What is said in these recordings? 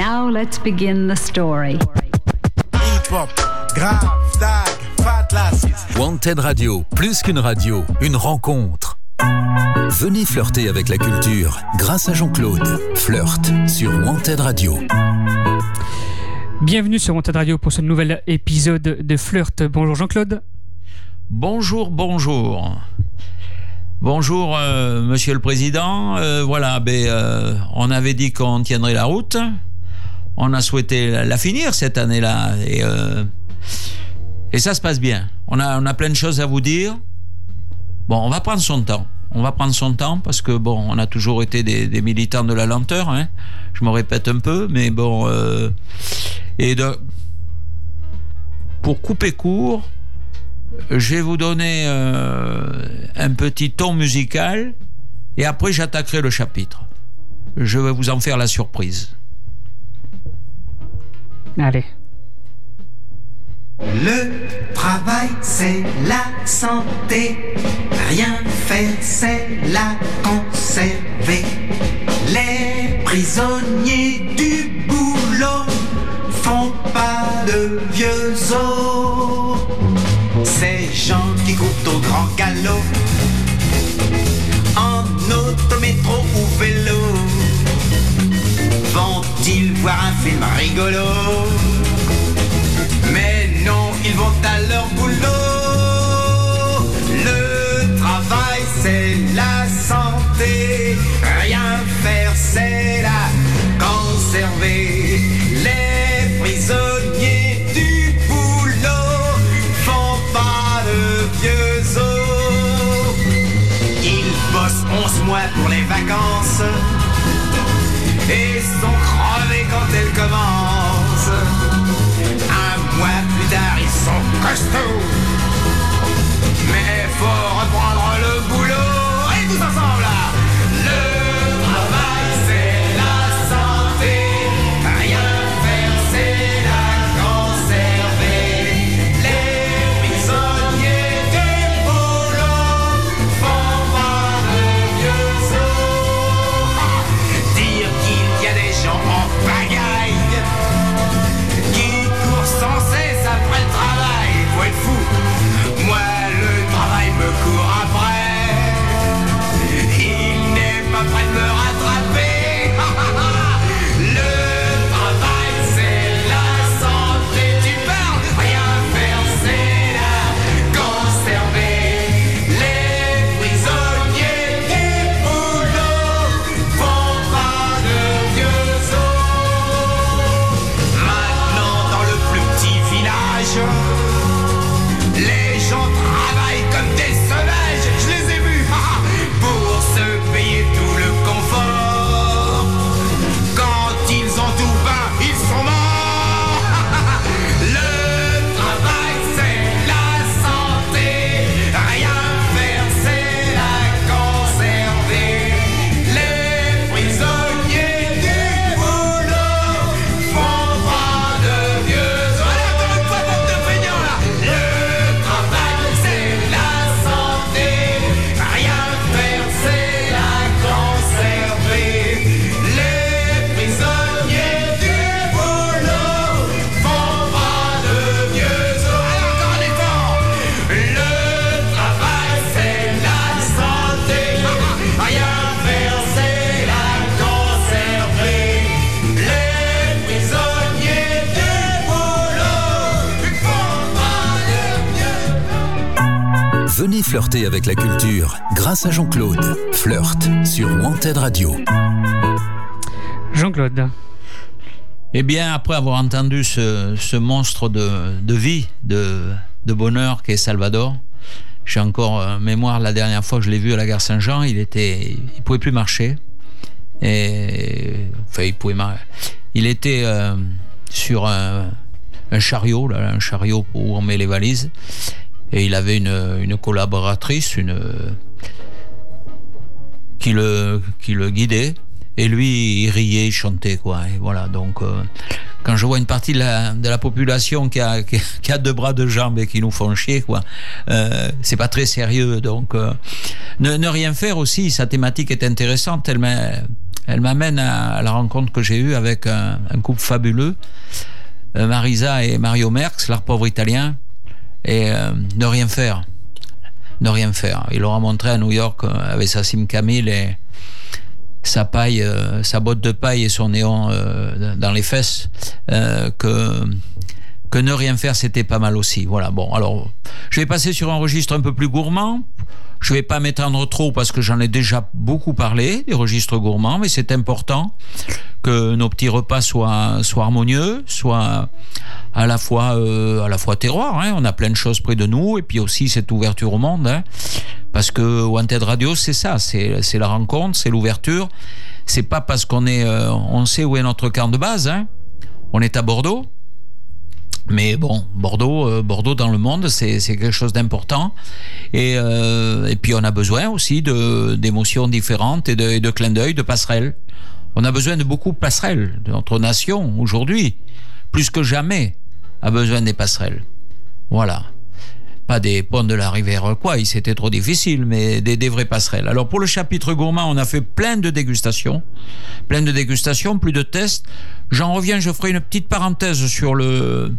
Now let's begin the story. Wanted Radio, plus qu'une radio, une rencontre. Venez flirter avec la culture grâce à Jean-Claude. Flirt sur Wanted Radio. Bienvenue sur Wanted Radio pour ce nouvel épisode de Flirt. Bonjour Jean-Claude. Bonjour, bonjour. Bonjour, euh, Monsieur le Président. Euh, voilà, ben, euh, on avait dit qu'on tiendrait la route. On a souhaité la, finir cette année-là. Et, euh, et ça se passe bien. On a, on a plein de choses à vous dire. Bon, on va prendre son temps. On va prendre son temps parce que, bon, on a toujours été des, militants de la lenteur. Hein. Je me répète un peu, mais bon. euh, et pour couper court, je vais vous donner euh, un petit ton musical et après j'attaquerai le chapitre. Je vais vous en faire la surprise. Le travail, c'est la santé. Rien faire, c'est la conserver. Les prisonniers du boulot font pas de vieux os. Ces gens qui courent au grand galop, film rigolo? Sont flirter avec la culture grâce à Jean-Claude. Flirt sur Wanted Radio. Jean-Claude. Eh bien, après avoir entendu ce, ce monstre de, de vie, de, de bonheur qu'est Salvador, j'ai encore en mémoire la dernière fois que je l'ai vu à la gare Saint-Jean, il était, il pouvait plus marcher. Et enfin, il pouvait mar- Il était euh, sur un, un chariot, là, un chariot où on met les valises, et il avait une, une collaboratrice, une qui le qui le guidait. Et lui, il riait, il chantait, quoi. Et voilà, donc, euh, quand je vois une partie de la, de la population qui a, qui, a deux bras, deux jambes et qui nous font chier, quoi, euh, c'est pas très sérieux. Donc, euh, ne, ne rien faire aussi, sa thématique est intéressante, elle, Elle m'amène à la rencontre que j'ai eue avec un, un couple fabuleux, euh, Marisa et Mario Merckx, leur pauvre italien, et euh, ne rien faire. Ne rien faire. Il leur a montré à New York euh, avec sa Sim Camille et sa paille, euh, sa botte de paille et son néon dans les fesses que que ne rien faire, c'était pas mal aussi. Voilà. Bon, alors, je vais passer sur un registre un peu plus gourmand. Je vais pas m'étendre trop parce que j'en ai déjà beaucoup parlé des registres gourmands, mais c'est important que nos petits repas soient, soient harmonieux, soient à la fois euh, à la fois terroir. Hein. On a plein de choses près de nous et puis aussi cette ouverture au monde. hein. Parce que Wanted Radio, c'est ça, c'est la rencontre, c'est l'ouverture. C'est pas parce qu'on euh, sait où est notre camp de base. Hein. On est à Bordeaux. Mais bon, Bordeaux, euh, Bordeaux dans le monde, c'est quelque chose d'important. Et, euh, et puis on a besoin aussi d'émotions différentes et de, et de clins d'œil, de passerelles. On a besoin de beaucoup de passerelles. Notre nation, aujourd'hui, plus que jamais, a besoin des passerelles. Voilà. Pas des ponts de la rivière quoi, c'était trop difficile, mais des, des vraies passerelles. Alors pour le chapitre gourmand, on a fait plein de dégustations, plein de dégustations, plus de tests. J'en reviens, je ferai une petite parenthèse sur le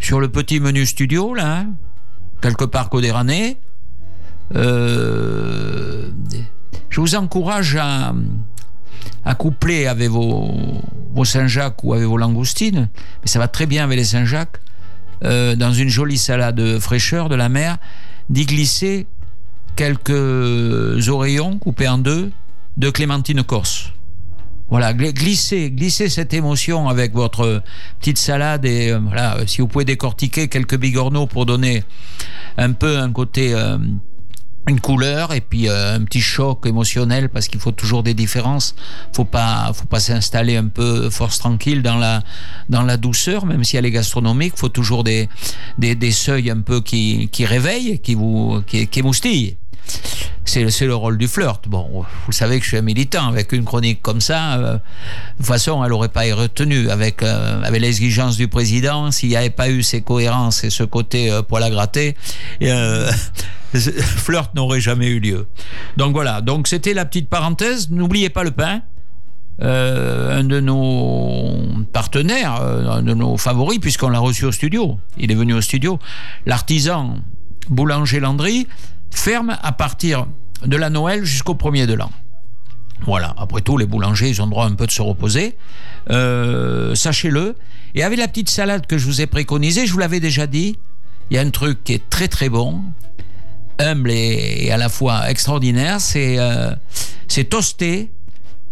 petit menu studio là, hein, quelque part Codérané. Euh, je vous encourage à à coupler avec vos, vos Saint-Jacques ou avec vos langoustines, mais ça va très bien avec les Saint-Jacques, euh, dans une jolie salade fraîcheur de la mer, d'y glisser quelques oreillons coupés en deux de clémentine corse. Voilà, gl- glissez, glissez cette émotion avec votre petite salade et euh, voilà, euh, si vous pouvez décortiquer quelques bigorneaux pour donner un peu un côté euh, une couleur et puis un petit choc émotionnel parce qu'il faut toujours des différences. Faut pas, faut pas s'installer un peu force tranquille dans la dans la douceur, même si elle est gastronomique. Faut toujours des des, des seuils un peu qui qui réveillent, qui vous qui, qui émoustillent. C'est le rôle du flirt. Bon, vous savez que je suis un militant avec une chronique comme ça. euh, de toute façon, elle aurait pas été retenue avec euh, avec l'exigence du président. S'il n'y avait pas eu ces cohérences et ce côté euh, poil à gratter. euh, flirt n'aurait jamais eu lieu. Donc voilà, donc c'était la petite parenthèse. N'oubliez pas le pain. Un de nos partenaires, un de nos favoris, puisqu'on l'a reçu au studio. Il est venu au studio. L'artisan Boulanger Landry ferme à partir de la Noël jusqu'au premier de l'an. Voilà, après tout, les boulangers, ils ont droit un peu de se reposer. Euh, Sachez-le. Et avec la petite salade que je vous ai préconisée, je vous l'avais déjà dit, il y a un truc qui est très très bon, humble et, à la fois extraordinaire, c'est euh, toaster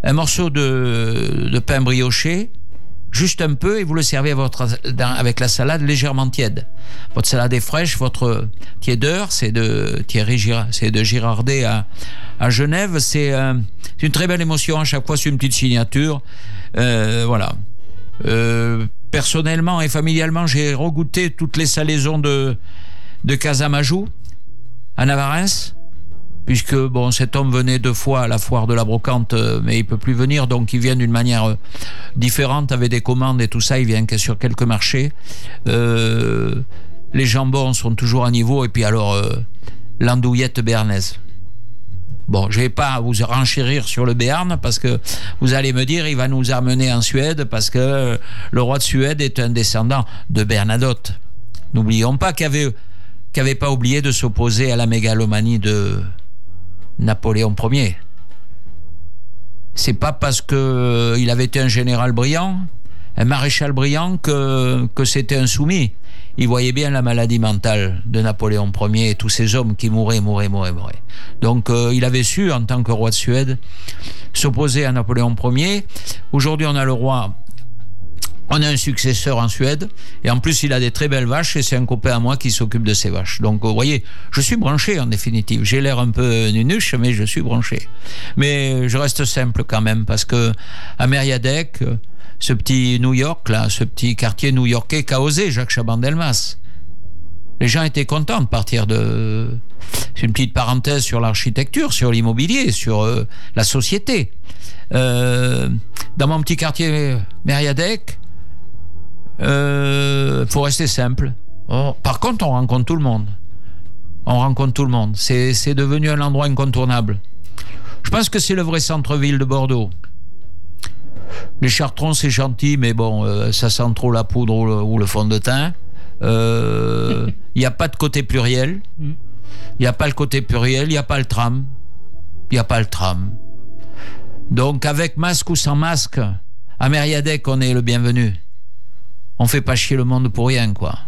un morceau de, de pain brioché, juste un peu, et vous le servez avec la salade légèrement tiède. Votre salade est fraîche, votre tiédeur, c'est de Thierry Girardet à, Genève. C'est euh, c'est une très belle émotion à chaque fois, c'est une petite signature. Euh, voilà. Euh, personnellement et familialement, j'ai regoûté toutes les salaisons de, de Casamajou à Navarins puisque bon cet homme venait deux fois à la foire de la brocante euh, mais il peut plus venir donc il vient d'une manière euh, différente avec des commandes et tout ça il vient que sur quelques marchés Euh, les jambons sont toujours à niveau et puis alors l'andouillette béarnaise Bon, je vais pas vous renchérir sur le Béarn parce que vous allez me dire il va nous amener en Suède parce que le roi de Suède est un descendant de Bernadotte. N'oublions pas qu'il avait qu'il avait pas oublié de s'opposer à la mégalomanie de Napoléon Ier. C'est pas parce que euh, il avait été un général brillant, un maréchal brillant que que c'était un soumis. Il voyait bien la maladie mentale de Napoléon Ier et tous ces hommes qui mouraient, mouraient, mouraient, mouraient. Donc euh, il avait su, en tant que roi de Suède, s'opposer à Napoléon Ier. Aujourd'hui, on a le roi on a un successeur en Suède et en plus il a des très belles vaches et c'est un copain à moi qui s'occupe de ces vaches. Donc vous voyez, je suis branché en définitive. J'ai l'air un peu nunuche mais je suis branché. Mais je reste simple quand même parce que à Mériadec, ce petit New York là, ce petit quartier new-yorkais qu'a osé Jacques Chaban-Delmas. Les gens étaient contents de partir de c'est une petite parenthèse sur l'architecture, sur l'immobilier, sur euh, la société. Euh, dans mon petit quartier Mériadec, euh, faut rester simple. Oh, Par contre, on rencontre tout le monde. On rencontre tout le monde. C'est devenu un endroit incontournable. Je pense que c'est le vrai centre-ville de Bordeaux. Les chartrons, c'est gentil, mais bon, euh, ça sent trop la poudre ou le, ou le fond de teint. Euh, Il n'y a pas de côté pluriel. Il n'y a pas le côté pluriel, il n'y a pas le tram. Il n'y a pas le tram. Donc, avec masque ou sans masque, à Mériadec, on est le bienvenu. On fait pas chier le monde pour rien, quoi.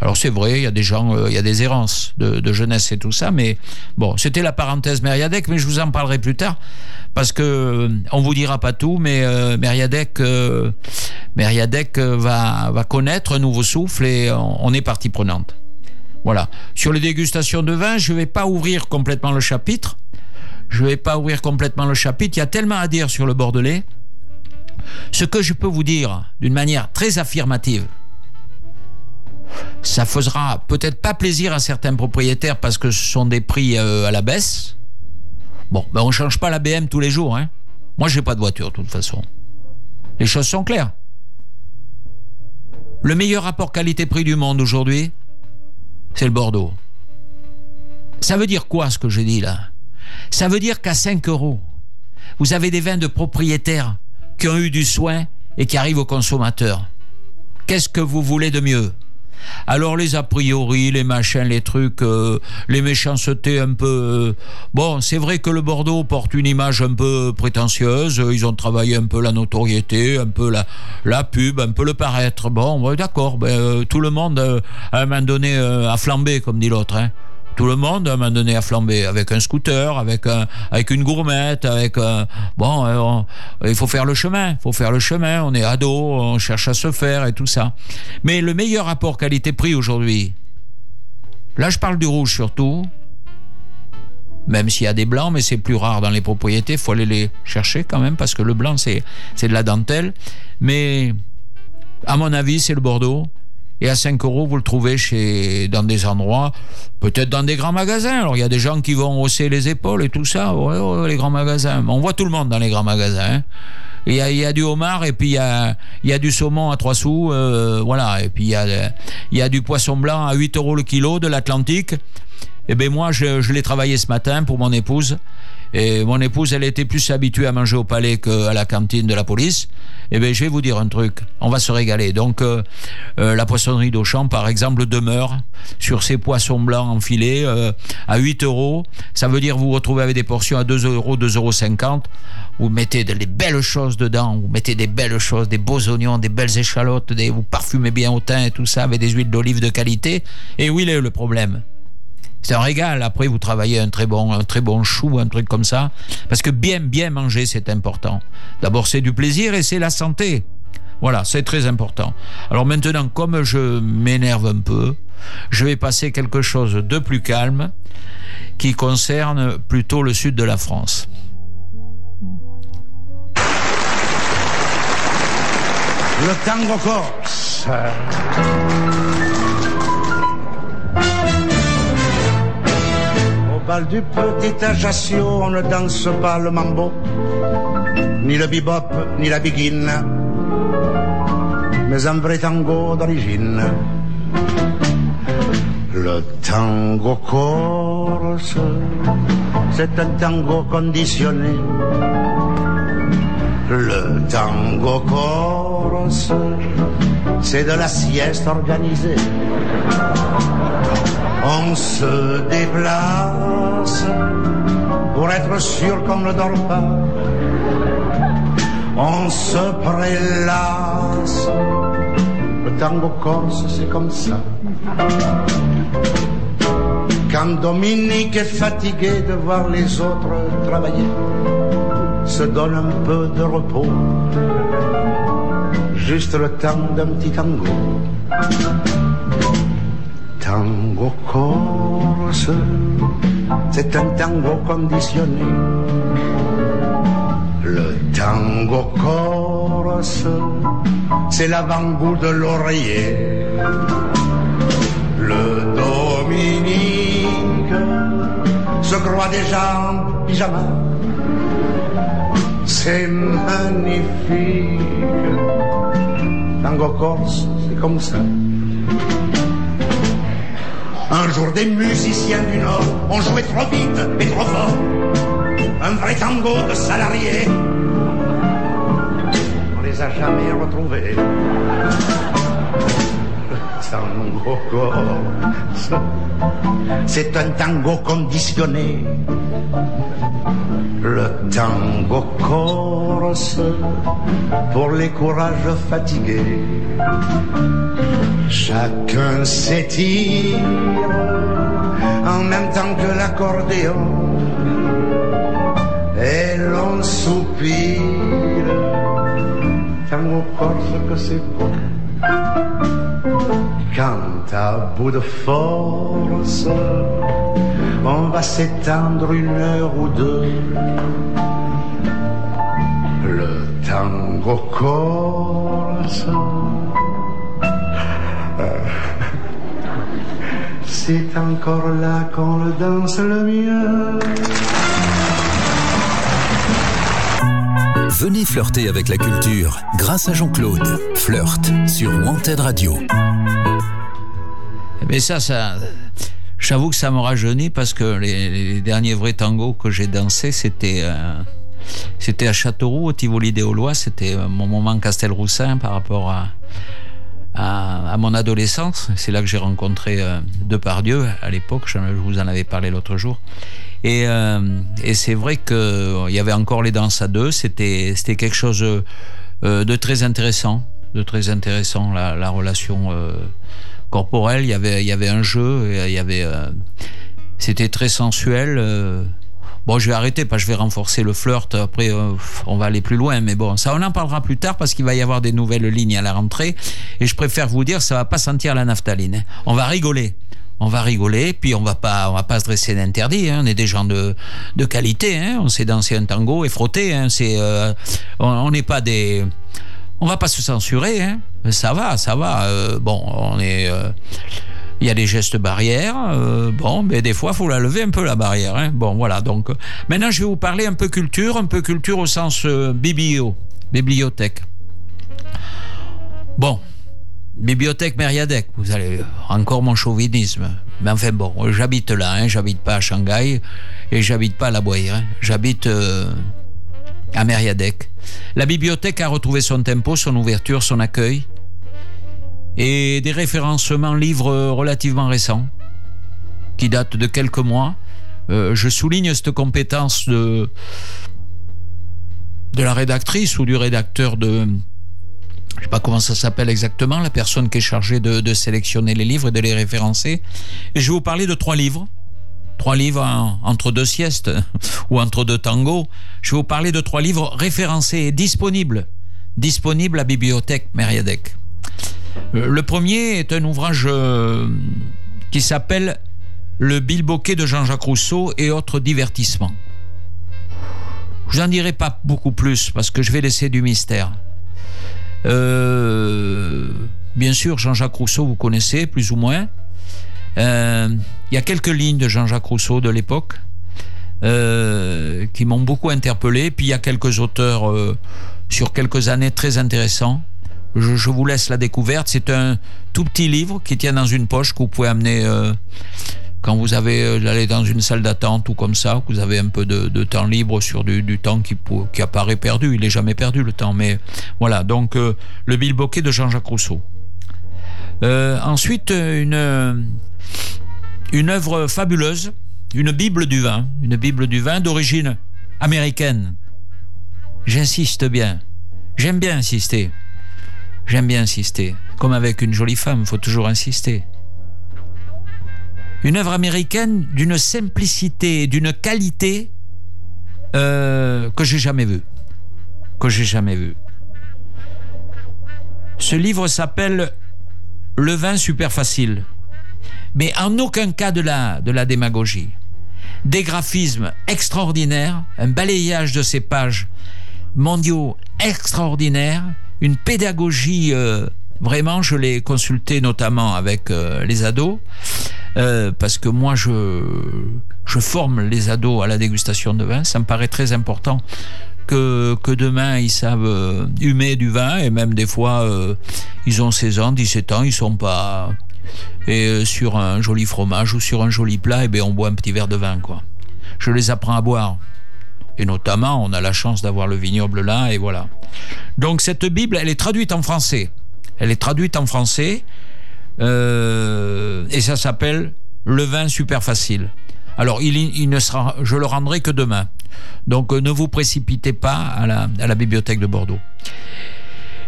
Alors c'est vrai, il y a des gens, euh, il y a des errances de, jeunesse et tout ça, mais bon, c'était la parenthèse Mériadec, mais je vous en parlerai plus tard parce que euh, on vous dira pas tout, mais euh, Mériadec, euh, Mériadec va va connaître un nouveau souffle et on, on est partie prenante. Voilà. Sur les dégustations de vin, je vais pas ouvrir complètement le chapitre. Je vais pas ouvrir complètement le chapitre. Il y a tellement à dire sur le Bordelais. Ce que je peux vous dire d'une manière très affirmative, ça fera peut-être pas plaisir à certains propriétaires parce que ce sont des prix euh, à la baisse. Bon, ben on change pas la BM tous les jours. Hein. Moi, j'ai pas de voiture de toute façon. Les choses sont claires. Le meilleur rapport qualité-prix du monde aujourd'hui, c'est le Bordeaux. Ça veut dire quoi ce que j'ai dit là? Ça veut dire qu'à 5 euros, vous avez des vins de propriétaires qui ont eu du soin et qui arrivent aux consommateurs. Qu'est-ce que vous voulez de mieux? Alors les a priori, les machins, les trucs, euh, les méchancetés un peu... euh, bon, c'est vrai que le Bordeaux porte une image un peu prétentieuse. euh, Ils ont travaillé un peu la notoriété, un peu la, pub, un peu le paraître. Bon, d'accord. Ben, tout le monde, à un moment donné, a flambé, comme dit l'autre. Hein. Tout le monde, à un moment donné, a flambé. Avec un scooter, avec, un, avec une gourmette, avec... un- bon, euh, il faut faire le chemin. Faut faire le chemin. On est ado, on cherche à se faire et tout ça. Mais le meilleur rapport qualité-prix aujourd'hui, là je parle du rouge surtout, même s'il y a des blancs, mais c'est plus rare dans les propriétés, faut aller les chercher quand même, parce que le blanc c'est c'est de la dentelle. Mais à mon avis, c'est le Bordeaux. Et à 5 euros, vous le trouvez chez, dans des endroits, peut-être dans des grands magasins. Alors, il y a des gens qui vont hausser les épaules et tout ça. Les grands magasins. On voit tout le monde dans les grands magasins. hein. Il y, a, du homard et puis il y a, il y a du saumon à 3 sous. euh, voilà. Et puis il y, a, il y a du poisson blanc à 8 euros le kilo de l'Atlantique. Et ben moi, je, l'ai travaillé ce matin pour mon épouse. Et mon épouse, elle était plus habituée à manger au palais qu'à la cantine de la police. Et ben, je vais vous dire un truc, on va se régaler. Donc, euh, euh, la poissonnerie d'Auchan, par exemple, demeure sur ces poissons blancs en filet euh, à 8 euros. Ça veut dire vous vous retrouvez avec des portions à 2 euros, 2,50 euros. Vous mettez des belles choses dedans, vous mettez des belles choses, des beaux oignons, des belles échalotes, vous parfumez bien au thym et tout ça avec des huiles d'olive de qualité. Et où il est le problème c'est un régal. Après, vous travaillez un très bon, un très bon chou, un truc comme ça. Parce que bien, bien manger, c'est important. D'abord, c'est du plaisir et c'est la santé. Voilà, c'est très important. Alors maintenant, comme je m'énerve un peu, je vais passer quelque chose de plus calme qui concerne plutôt le sud de la France. Le tango corse. Du petit Ajaccio, on ne danse pas le mambo, ni le bebop, ni la biguine, mais un vrai tango d'origine. Le tango corse, c'est un tango conditionné. Le tango corse, c'est de la sieste organisée. On se déplace pour être sûr qu'on ne dort pas. On se prélasse. Le tango corse, c'est comme ça. Quand Dominique est fatigué de voir les autres travailler, se donne un peu de repos, juste le temps d'un petit tango. Tango corse, c'est un tango conditionné. Le tango corse, c'est l'avant-goût de l'oreiller. Le Dominique se croit déjà en pyjama. C'est magnifique. Tango corse, c'est comme ça. Un jour, des musiciens du Nord ont joué trop vite et trop fort. Un vrai tango de salariés. les a jamais retrouvés. Le tango corse, c'est un tango conditionné. Le tango corse, pour les courages fatigués. Chacun s'étire en même temps que l'accordéon et l'on soupire. Tango corse que c'est bon. Quand à bout de force, on va s'étendre une heure ou deux. Le tango corse. C'est encore là qu'on le danse le mieux. Venez flirter avec la culture grâce à Jean-Claude. Flirt sur Wanted Radio. Mais ça, ça, j'avoue que ça me rajeunit parce que les, les derniers vrais tangos que j'ai dansés, c'était, euh, c'était à Châteauroux, au Tivoli des Aulois. C'était euh, mon moment Castelroussin par rapport à, à, à mon adolescence. C'est là que j'ai rencontré euh, Depardieu à l'époque. Je, vous en avais parlé l'autre jour. Et, euh, et c'est vrai qu'il y avait encore les danses à deux. C'était, quelque chose euh, de très intéressant, de très intéressant la, la relation euh, corporelle. Il y avait, il y avait un jeu. Il y avait, euh, c'était très sensuel. Bon, je vais arrêter parce que je vais renforcer le flirt. Après, euh, on va aller plus loin. Mais bon, ça, on en parlera plus tard parce qu'il va y avoir des nouvelles lignes à la rentrée. Et je préfère vous dire, ça va pas sentir la naphtaline. hein. On va rigoler. On va rigoler, puis on va pas, on va pas se dresser d'interdit. Hein. On est des gens de, de qualité. Hein. On sait danser un tango et frotter. C'est, euh, on n'est pas des, on va pas se censurer. Ça va, ça va. Euh, bon, on est. il y a des gestes barrières. euh, bon, mais des fois, faut la lever un peu la barrière. Hein. Bon, voilà. Donc, euh, maintenant, je vais vous parler un peu culture, un peu culture au sens euh, biblio, bibliothèque. Bon, bibliothèque Mériadec. Vous allez encore mon chauvinisme. Mais enfin bon, j'habite là. Hein, j'habite pas à Shanghai et j'habite pas à La Boye. Hein, j'habite à Mériadec. La bibliothèque a retrouvé son tempo, son ouverture, son accueil et des référencements livres relativement récents qui datent de quelques mois. Euh, je souligne cette compétence de, la rédactrice ou du rédacteur de... Je sais pas comment ça s'appelle exactement, la personne qui est chargée de, sélectionner les livres et de les référencer. Et je vais vous parler de trois livres. Trois livres en- entre deux siestes ou entre deux tangos. Je vais vous parler de trois livres référencés et disponibles. Disponibles à Bibliothèque Mériadec. Euh, Le premier est un ouvrage euh, qui s'appelle Le bilboquet de Jean-Jacques Rousseau et autres divertissements. Je n'en dirai pas beaucoup plus parce que je vais laisser du mystère. Euh, bien sûr, Jean-Jacques Rousseau, vous connaissez plus ou moins. Il y a quelques lignes de Jean-Jacques Rousseau de l'époque qui m'ont beaucoup interpellé. Puis il y a quelques auteurs sur quelques années très intéressants. Je, vous laisse la découverte. C'est un tout petit livre qui tient dans une poche que vous pouvez amener euh, quand vous avez euh, aller dans une salle d'attente ou comme ça, que vous avez un peu de, temps libre sur du, du temps qui, apparaît perdu. Il n'est jamais perdu le temps, mais voilà. Donc euh, le bilboquet de Jean-Jacques Rousseau. Euh, ensuite, une une œuvre fabuleuse, une Bible du vin, une Bible du vin d'origine américaine. J'insiste bien. J'aime bien insister. J'aime bien insister. Comme avec une jolie femme, faut toujours insister. Une œuvre américaine d'une simplicité, d'une qualité euh, que j'ai jamais vue. Que j'ai jamais vue. Ce livre s'appelle Le vin super facile. Mais en aucun cas de la, de la démagogie. Des graphismes extraordinaires, un balayage de ces pages mondiaux extraordinaires, une pédagogie euh, vraiment, je l'ai consulté notamment avec euh, les ados, euh, parce que moi je, je forme les ados à la dégustation de vin, ça me paraît très important que, que demain ils savent humer du vin et même des fois ils ont 16 ans, 17 ans, ils sont pas et sur un joli fromage ou sur un joli plat, et bien on boit un petit verre de vin quoi. Je les apprends à boire. Et notamment, on a la chance d'avoir le vignoble là, et voilà. Donc cette Bible, elle est traduite en français. Elle est traduite en français, euh, et ça s'appelle Le vin super facile. Alors, il, ne sera, je le rendrai que demain. Donc, euh, ne vous précipitez pas à la, à la bibliothèque de Bordeaux.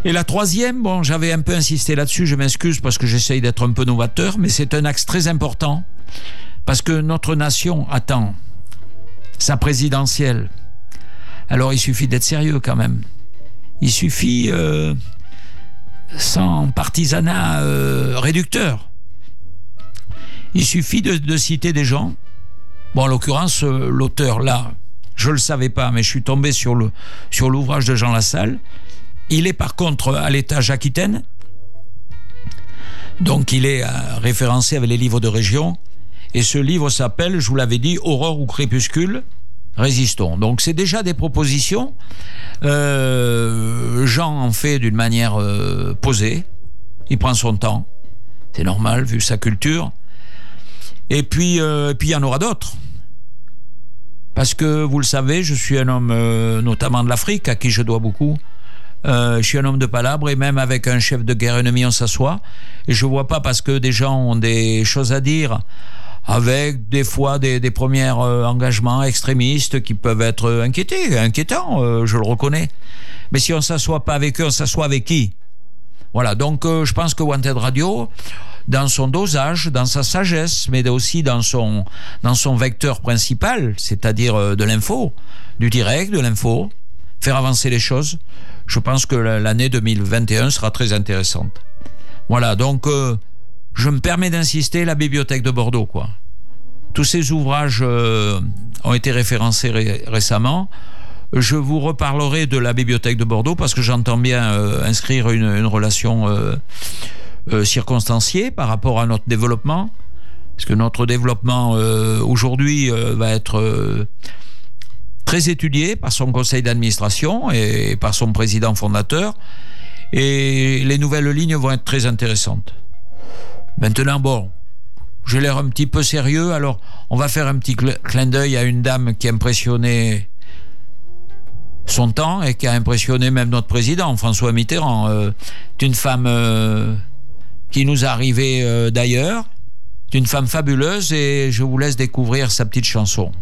Et la troisième, bon, j'avais un peu insisté là-dessus, je m'excuse parce que j'essaye d'être un peu novateur, mais c'est un axe très important parce que notre nation attend sa présidentielle. Alors il suffit d'être sérieux quand même. Il suffit euh, sans partisanat euh, réducteur. Il suffit de, citer des gens. Bon, en l'occurrence, euh, l'auteur là, je le savais pas, mais je suis tombé sur sur l'ouvrage de Jean Lassalle. Il est par contre à l'étage Aquitaine. Donc il est référencé avec les livres de région. Et ce livre s'appelle, je vous l'avais dit, Aurore ou crépuscule résistons. Donc c'est déjà des propositions. Euh, Jean en fait d'une manière euh, posée. Il prend son temps. C'est normal vu sa culture. Et puis, euh, et puis il y en aura d'autres. Parce que vous le savez, je suis un homme notamment de l'Afrique à qui je dois beaucoup. Je suis un homme de palabre et même avec un chef de guerre ennemi, on s'assoit. Et je vois pas parce que des gens ont des choses à dire avec des fois des, des premiers euh, engagements extrémistes qui peuvent être inquiétés, inquiétants, euh, je le reconnais. Mais si on s'assoit pas avec eux, on s'assoit avec qui? Voilà, donc euh, je pense que Wanted Radio, dans son dosage, dans sa sagesse, mais aussi dans son, dans son vecteur principal, c'est-à-dire de l'info, du direct, de l'info, faire avancer les choses, je pense que l'année 2021 sera très intéressante. Voilà, donc je me permets d'insister, la bibliothèque de Bordeaux, quoi. Tous ces ouvrages euh, ont été référencés ré récemment. Je vous reparlerai de la bibliothèque de Bordeaux parce que j'entends bien euh, inscrire une, relation euh, circonstanciée par rapport à notre développement. Parce que notre développement aujourd'hui va être très étudié par son conseil d'administration et par son président fondateur. Et les nouvelles lignes vont être très intéressantes. Maintenant, bon, j'ai l'air un petit peu sérieux, alors on va faire un petit clin d'œil à une dame qui a impressionné son temps et qui a impressionné même notre président, François Mitterrand. Euh, c'est une femme euh, qui nous est arrivée euh, d'ailleurs. C'est une femme fabuleuse et je vous laisse découvrir sa petite chanson.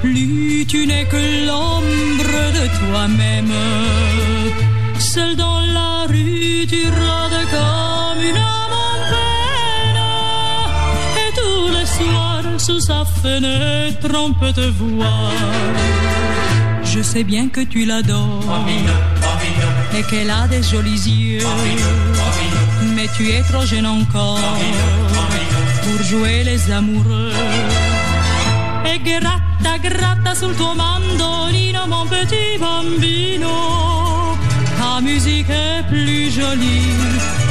Plus, tu n'es que l'ombre de toi-même. Seul dans la rue, tu rôdes comme une âme en peine. Et tous les soirs, sous sa fenêtre, on peut te voir. Je sais bien que tu l'adores et qu'elle a des jolis yeux. Mais tu es trop jeune encore pour jouer les amoureux. E gratta, gratta sul tuo mandolino, mon petit bambino. Ta musique est plus jolie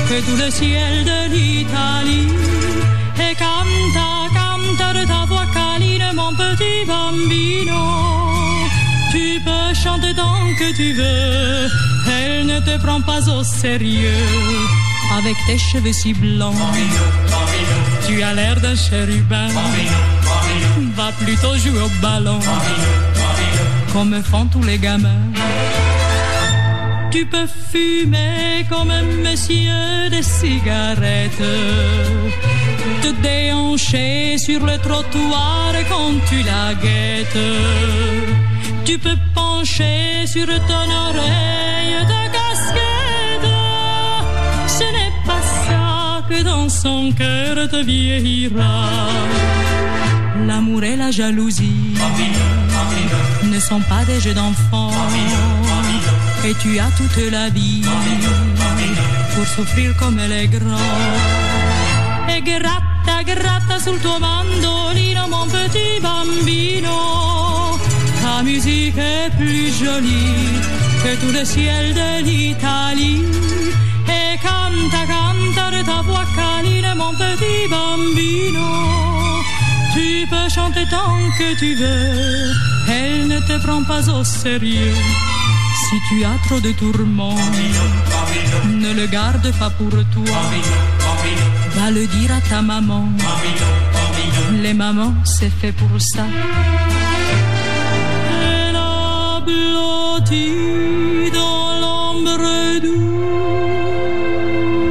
que tout le ciel de l'Italie. Et canta, canta de ta voix câline, mon petit bambino. Tu peux chanter tant que tu veux, elle ne te prend pas au sérieux. Avec tes cheveux si blancs, tu as l'air d'un chérubin. Va plutôt jouer au ballon, comme font tous les gamins. Tu peux fumer comme un monsieur des cigarettes, te déhancher sur le trottoir quand tu la guettes. Tu peux pencher sur ton oreille de casquette. Ce n'est pas ça que dans son cœur te vieillira. L'amour et la jalousie ne sont pas des jeux d'enfants. et tu as toute la vie pour souffrir comme elle est grande. E gratta, gratta sul tuo mandolino, mon petit bambino. Ta musique est plus jolie que tout le ciel de l'Italie. Et canta, canta de ta voix câline, mon petit bambino. Tu peux chanter tant que tu veux, elle ne te prend pas au sérieux. Si tu as trop de tourments, ne le garde pas pour toi. Va le dire à ta maman. Les mamans, c'est fait pour ça. Elle a blotti dans l'ombre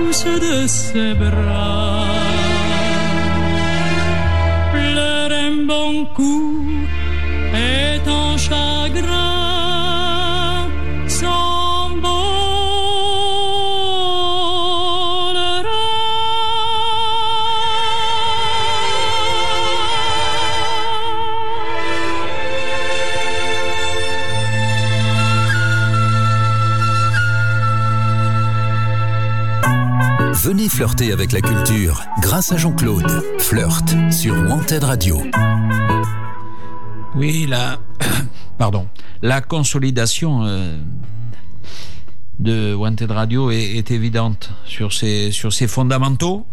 douce de ses bras. Un bon coup et ton chagrin Avec la culture grâce à Jean-Claude. Flirt sur Wanted Radio. Oui, la, pardon, la consolidation euh, de Wanted Radio est, évidente sur ses, fondamentaux.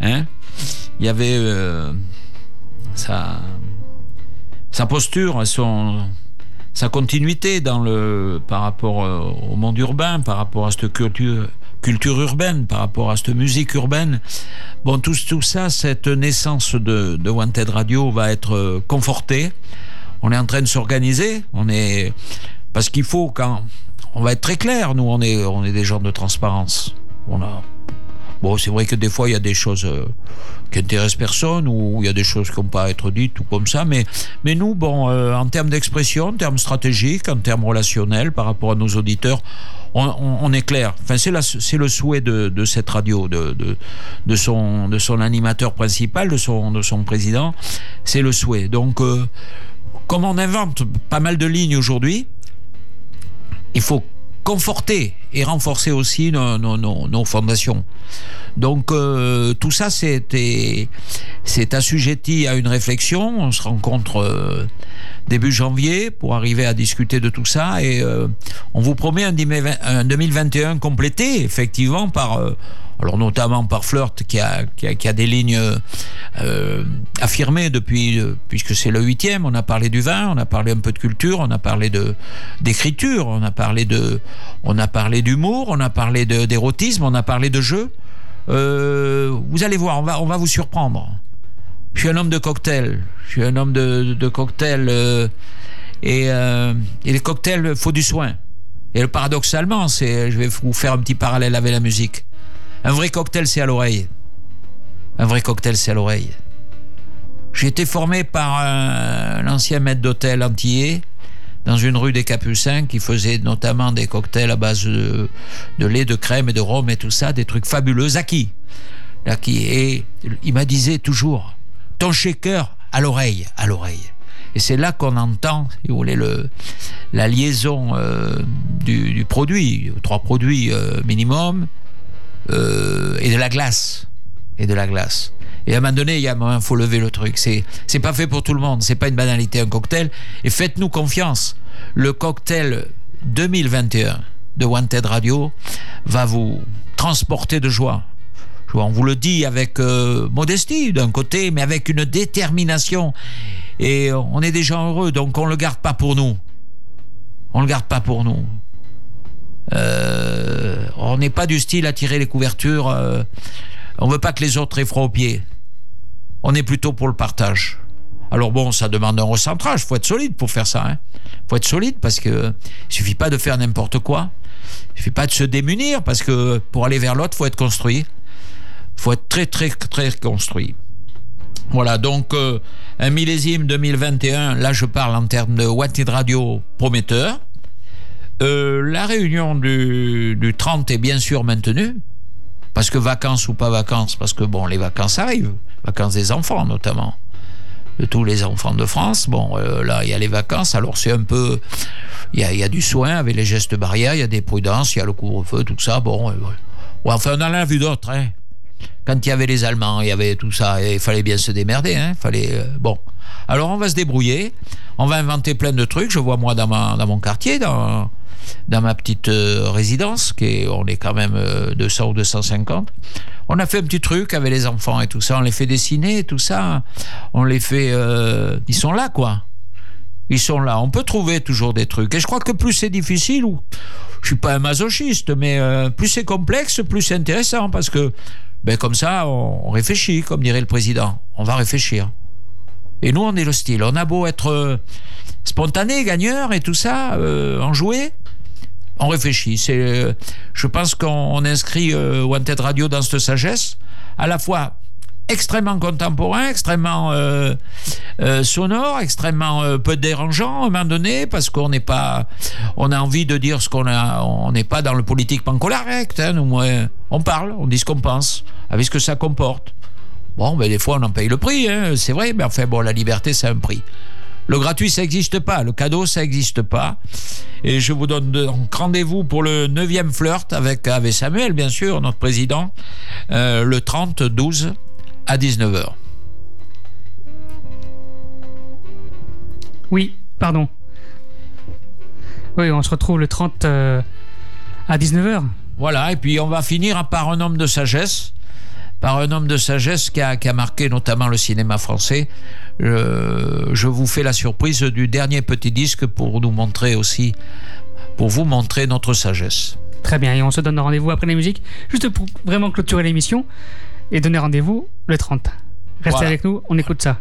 Hein Il y avait euh, sa, posture, sa continuité par rapport euh, au monde urbain, par rapport à cette culture, culture urbaine, par rapport à cette musique urbaine. Bon, tout, ça, cette naissance de, de Wanted Radio va être euh, confortée. On est en train de s'organiser. On est parce qu'il faut quand on va être très clair. Nous, on est on est des gens de transparence. On a Bon, c'est vrai que des fois, il y a des choses euh, qui intéressent personne ou il y a des choses qui n'ont pas à être dites ou comme ça. Mais, mais nous, bon, euh, en termes d'expression, en termes stratégiques, en termes relationnels par rapport à nos auditeurs, on, est clair. Enfin, c'est, le souhait de, cette radio, de, de, de, son, de son animateur principal, de son, de son président. C'est le souhait. Donc, euh, comme on invente pas mal de lignes aujourd'hui, il faut conforter et renforcer aussi nos, nos, nos, fondations. Donc euh, tout ça, c'est assujetti à une réflexion. On se rencontre euh, début janvier pour arriver à discuter de tout ça et euh, on vous promet un, dimé- un 2021 complété effectivement par alors notamment par Flirt qui a, qui a, qui a des lignes euh, affirmées depuis euh, puisque c'est le huitième. On a parlé du vin, on a parlé un peu de culture, on a parlé de d'écriture, on a parlé de on a parlé d'humour, on a parlé d'érotisme, on a parlé de jeu. Euh, vous allez voir, on va on va vous surprendre. Je suis un homme de cocktail. Je suis un homme de, de cocktail. euh, et, euh, et les cocktails, faut du soin. Et le paradoxalement, c'est, je vais vous faire un petit parallèle avec la musique. Un vrai cocktail, c'est à l'oreille. Un vrai cocktail, c'est à l'oreille. J'ai été formé par un, ancien maître d'hôtel antillais dans une rue des Capucins qui faisait notamment des cocktails à base de, lait, de crème et de rhum et tout ça, des trucs fabuleux. Zaki. Zaki. Et il m'a disait toujours, ton shaker à l'oreille, à l'oreille. Et c'est là qu'on entend, si vous voulez, le, la liaison euh, du, du produit, trois produits euh, minimum, euh, et de la glace. Et de la glace. Et à un moment donné, il y a un moment, faut lever le truc. C'est, c'est pas fait pour tout le monde. C'est pas une banalité, un cocktail. Et faites-nous confiance. Le cocktail 2021 de Wanted Radio va vous transporter de joie. On vous le dit avec euh, modestie d'un côté, mais avec une détermination. Et on est des gens heureux, donc on le garde pas pour nous. On le garde pas pour nous. Euh, on n'est pas du style à tirer les couvertures. euh, on veut pas que les autres aient froid aux pieds. On est plutôt pour le partage. Alors bon, ça demande un recentrage. Faut être solide pour faire ça. Hein. Faut être solide parce que il suffit pas de faire n'importe quoi. Il suffit pas de se démunir parce que pour aller vers l'autre, faut être construit. Faut être très très très construit. Voilà, donc euh, un millésime 2021, là je parle en termes de wattage radio prometteur. Euh, la réunion du, du 30 est bien sûr maintenue, parce que vacances ou pas vacances, parce que bon, les vacances arrivent, vacances des enfants notamment. de tous les enfants de France. Bon, euh, là, il y a les vacances, alors c'est un peu. Il y y a du soin avec les gestes barrières, il y a des prudences, il y a le couvre-feu, tout ça. Bon, euh, enfin, on en a vu d'autres. Hein. Quand il y avait les Allemands, il y avait tout ça, il fallait bien se démerder. Hein. Fallait, euh, bon. Alors, on va se débrouiller, on va inventer plein de trucs. Je vois, moi, dans mon quartier, dans, dans ma petite euh, résidence, qui est, on est quand même euh, 200 ou 250. On a fait un petit truc avec les enfants et tout ça. On les fait dessiner et tout ça. On les fait. euh, ils sont là, quoi. Ils sont là. On peut trouver toujours des trucs. Et je crois que plus c'est difficile, ou je suis pas un masochiste, mais euh, plus c'est complexe, plus c'est intéressant parce que, ben comme ça, on, réfléchit, comme dirait le président. On va réfléchir. Et nous, on est le style. On a beau être euh, spontané, gagneur et tout ça, euh, enjoué, on réfléchit. Euh, je pense qu'on on inscrit euh, Wanted Radio dans cette sagesse, à la fois extrêmement contemporain, extrêmement euh, sonore, extrêmement peu dérangeant à un moment donné, parce qu'on n'est pas, on a envie de dire ce qu'on a, on n'est pas dans le politiquement correct. Hein, nous, on parle, on dit ce qu'on pense, avec ce que ça comporte. Bon, ben des fois on en paye le prix, hein, c'est vrai, mais enfin bon, la liberté c'est un prix. Le gratuit, ça n'existe pas. Le cadeau, ça n'existe pas. Et je vous donne donc rendez-vous pour le 9e flirt avec, avec Samuel, bien sûr, notre président, euh, le 30-12 à 19h. Oui, pardon. Oui, on se retrouve le 30 euh, à 19h. Voilà, et puis on va finir par un homme de sagesse, par un homme de sagesse qui a, qui a marqué notamment le cinéma français. Euh, je vous fais la surprise du dernier petit disque pour nous montrer aussi, pour vous montrer notre sagesse. Très bien, et on se donne rendez-vous après la musique, juste pour vraiment clôturer l'émission et donner rendez-vous le 30. Restez Voilà. avec nous, on écoute ça.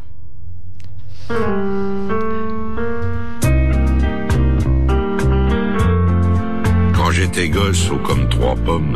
Quand j'étais gosse, haut comme trois pommes,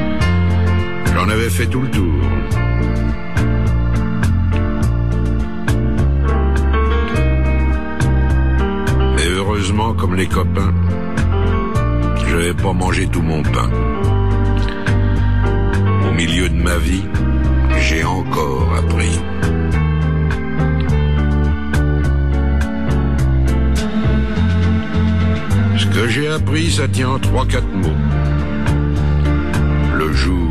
J'en avais fait tout le tour. Mais heureusement, comme les copains, je n'avais pas mangé tout mon pain. Au milieu de ma vie, j'ai encore appris. Ce que j'ai appris, ça tient en trois, quatre mots. Le jour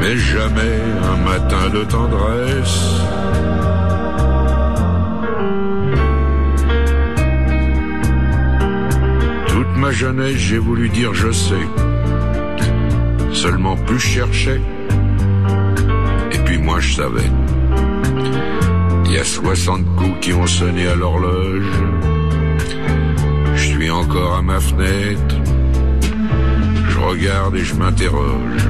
mais jamais un matin de tendresse. Toute ma jeunesse, j'ai voulu dire je sais. Seulement plus cherchais, et puis moi je savais. Il y a 60 coups qui ont sonné à l'horloge. Je suis encore à ma fenêtre. Je regarde et je m'interroge.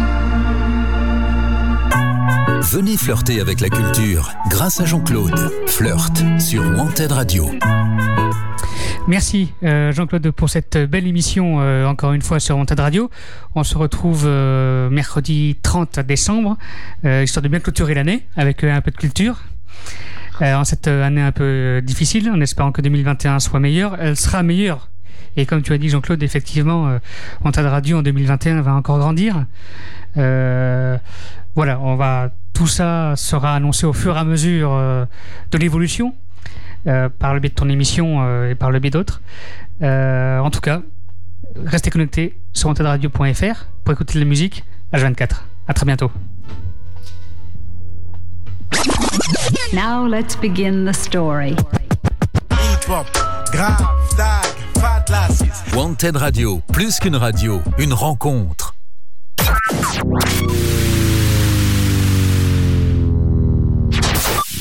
Venez flirter avec la culture grâce à Jean-Claude. Flirt sur Wanted Radio. Merci euh, Jean-Claude pour cette belle émission euh, encore une fois sur Wanted Radio. On se retrouve euh, mercredi 30 décembre, histoire de bien clôturer l'année avec un peu de culture. En cette année un peu difficile, en espérant que 2021 soit meilleur, elle sera meilleure. Et comme tu as dit Jean-Claude, effectivement, euh, Radio en 2021 va encore grandir. Euh, voilà, on va tout ça sera annoncé au fur et à mesure euh, de l'évolution. Euh, par le biais de ton émission euh, et par le biais d'autres. Euh, en tout cas, restez connectés sur wantedradio.fr pour écouter de la musique H24. À très bientôt. Now let's begin the story. Grave. Wanted Radio, plus qu'une radio, une rencontre.